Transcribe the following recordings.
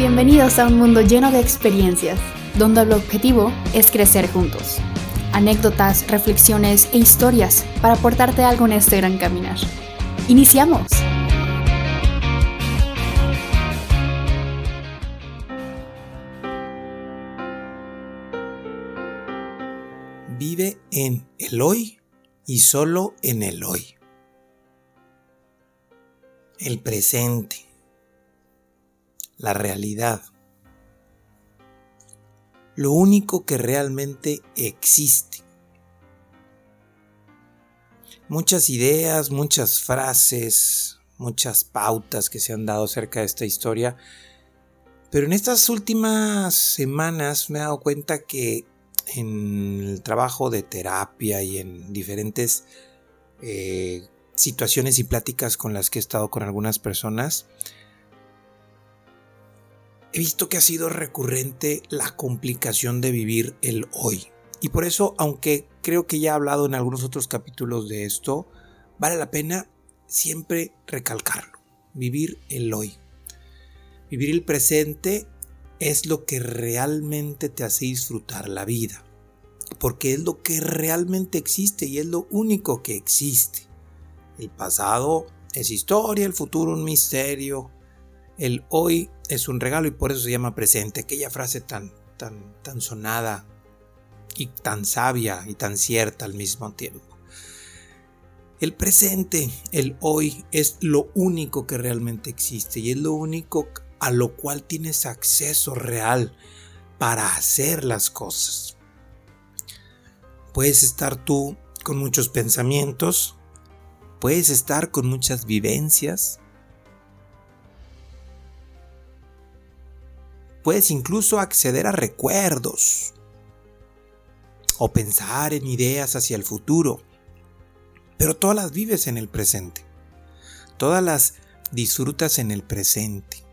Bienvenidos a un mundo lleno de experiencias, donde el objetivo es crecer juntos. Anécdotas, reflexiones e historias para aportarte algo en este gran caminar. ¡Iniciamos! Vive en el hoy y solo en el hoy. El presente la realidad. Lo único que realmente existe. Muchas ideas, muchas frases, muchas pautas que se han dado acerca de esta historia, pero en estas últimas semanas me he dado cuenta que en el trabajo de terapia y en diferentes eh, situaciones y pláticas con las que he estado con algunas personas, he visto que ha sido recurrente la complicación de vivir el hoy. Y por eso, aunque creo que ya he hablado en algunos otros capítulos de esto, vale la pena siempre recalcarlo. Vivir el hoy. Vivir el presente es lo que realmente te hace disfrutar la vida. Porque es lo que realmente existe y es lo único que existe. El pasado es historia, el futuro un misterio, el hoy es un regalo y por eso se llama presente. Aquella frase tan, tan, tan sonada y tan sabia y tan cierta al mismo tiempo. El presente, el hoy, es lo único que realmente existe y es lo único a lo cual tienes acceso real para hacer las cosas. Puedes estar tú con muchos pensamientos, puedes estar con muchas vivencias, Puedes incluso acceder a recuerdos o pensar en ideas hacia el futuro, pero todas las vives en el presente. Todas las disfrutas en el presente.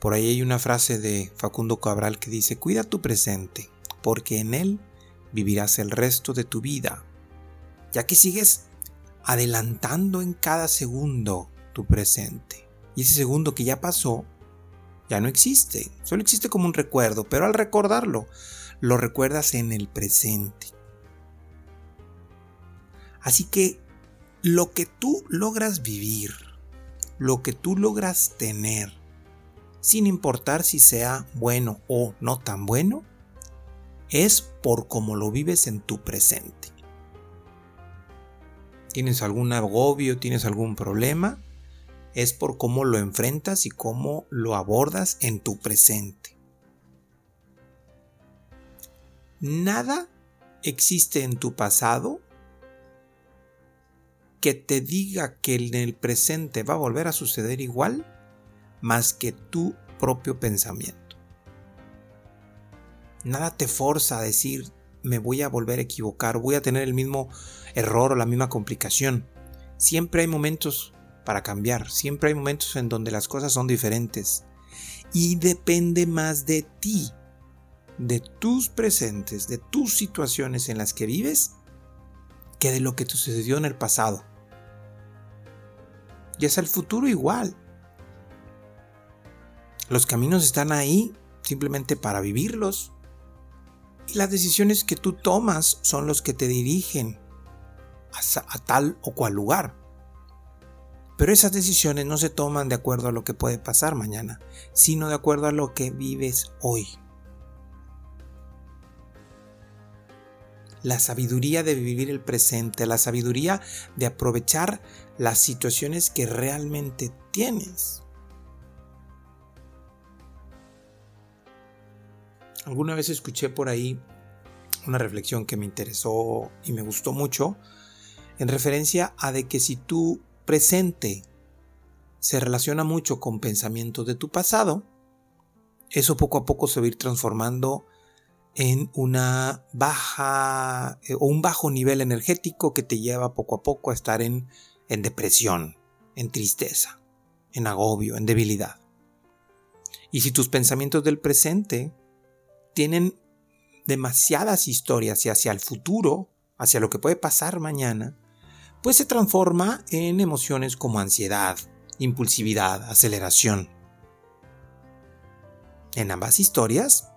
Por ahí hay una frase de Facundo Cabral que dice, cuida tu presente, porque en él vivirás el resto de tu vida, ya que sigues adelantando en cada segundo tu presente. Ese segundo que ya pasó, ya no existe. Solo existe como un recuerdo, pero al recordarlo, lo recuerdas en el presente. Así que lo que tú logras vivir, lo que tú logras tener, sin importar si sea bueno o no tan bueno, es por cómo lo vives en tu presente. ¿Tienes algún agobio? ¿Tienes algún problema? Es por cómo lo enfrentas y cómo lo abordas en tu presente. Nada existe en tu pasado que te diga que en el presente va a volver a suceder igual más que tu propio pensamiento. Nada te forza a decir me voy a volver a equivocar, voy a tener el mismo error o la misma complicación. Siempre hay momentos para cambiar. Siempre hay momentos en donde las cosas son diferentes. Y depende más de ti, de tus presentes, de tus situaciones en las que vives, que de lo que te sucedió en el pasado. Y es el futuro igual. Los caminos están ahí simplemente para vivirlos. Y las decisiones que tú tomas son los que te dirigen a, a tal o cual lugar. Pero esas decisiones no se toman de acuerdo a lo que puede pasar mañana, sino de acuerdo a lo que vives hoy. La sabiduría de vivir el presente, la sabiduría de aprovechar las situaciones que realmente tienes. Alguna vez escuché por ahí una reflexión que me interesó y me gustó mucho en referencia a de que si tú presente se relaciona mucho con pensamientos de tu pasado, eso poco a poco se va a ir transformando en una baja eh, o un bajo nivel energético que te lleva poco a poco a estar en, en depresión, en tristeza, en agobio, en debilidad. Y si tus pensamientos del presente tienen demasiadas historias y hacia el futuro, hacia lo que puede pasar mañana, pues se transforma en emociones como ansiedad, impulsividad, aceleración. En ambas historias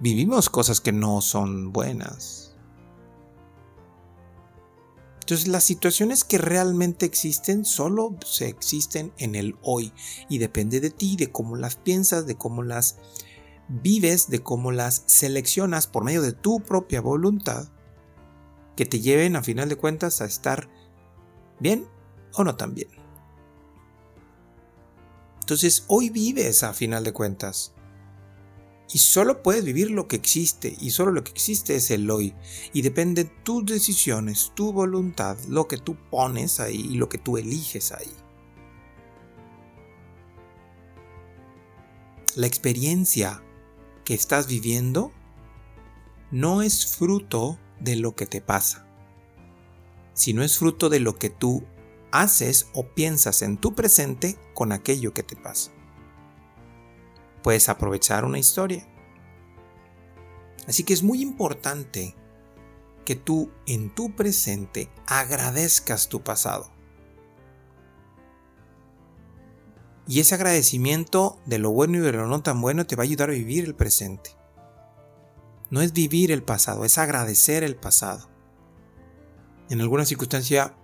vivimos cosas que no son buenas. Entonces las situaciones que realmente existen solo se existen en el hoy y depende de ti, de cómo las piensas, de cómo las vives, de cómo las seleccionas por medio de tu propia voluntad que te lleven a final de cuentas a estar bien o no tan bien. Entonces hoy vives a final de cuentas. Y solo puedes vivir lo que existe, y solo lo que existe es el hoy. Y depende de tus decisiones, tu voluntad, lo que tú pones ahí y lo que tú eliges ahí. La experiencia que estás viviendo no es fruto de lo que te pasa, sino es fruto de lo que tú haces o piensas en tu presente con aquello que te pasa. Puedes aprovechar una historia. Así que es muy importante que tú en tu presente agradezcas tu pasado. Y ese agradecimiento de lo bueno y de lo no tan bueno te va a ayudar a vivir el presente. No es vivir el pasado, es agradecer el pasado. En alguna circunstancia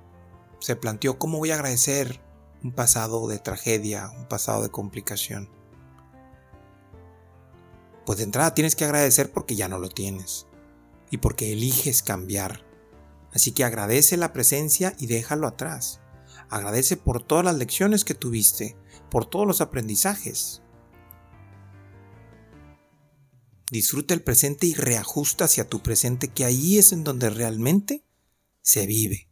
se planteó cómo voy a agradecer un pasado de tragedia, un pasado de complicación. Pues de entrada tienes que agradecer porque ya no lo tienes y porque eliges cambiar. Así que agradece la presencia y déjalo atrás. Agradece por todas las lecciones que tuviste, por todos los aprendizajes. Disfruta el presente y reajusta hacia tu presente, que ahí es en donde realmente se vive.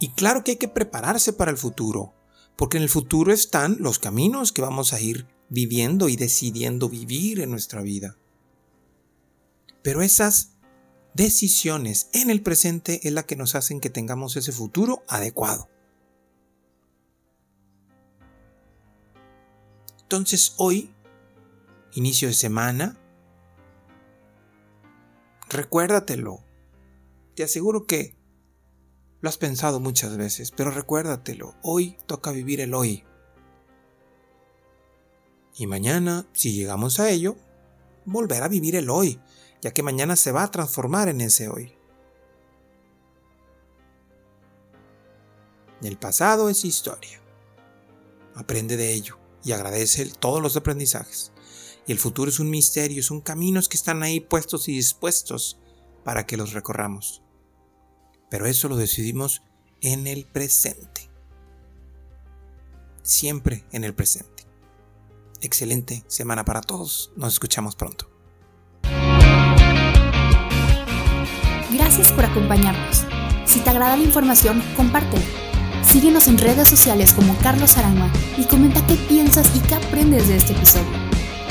Y claro que hay que prepararse para el futuro, porque en el futuro están los caminos que vamos a ir viviendo y decidiendo vivir en nuestra vida. Pero esas decisiones en el presente es la que nos hacen que tengamos ese futuro adecuado. Entonces hoy, inicio de semana, recuérdatelo. Te aseguro que lo has pensado muchas veces, pero recuérdatelo, hoy toca vivir el hoy. Y mañana, si llegamos a ello, volver a vivir el hoy, ya que mañana se va a transformar en ese hoy. El pasado es historia. Aprende de ello y agradece todos los aprendizajes. Y el futuro es un misterio, son caminos que están ahí puestos y dispuestos para que los recorramos. Pero eso lo decidimos en el presente. Siempre en el presente. Excelente semana para todos. Nos escuchamos pronto. Gracias por acompañarnos. Si te agrada la información, compártela. Síguenos en redes sociales como Carlos Arama y comenta qué piensas y qué aprendes de este episodio.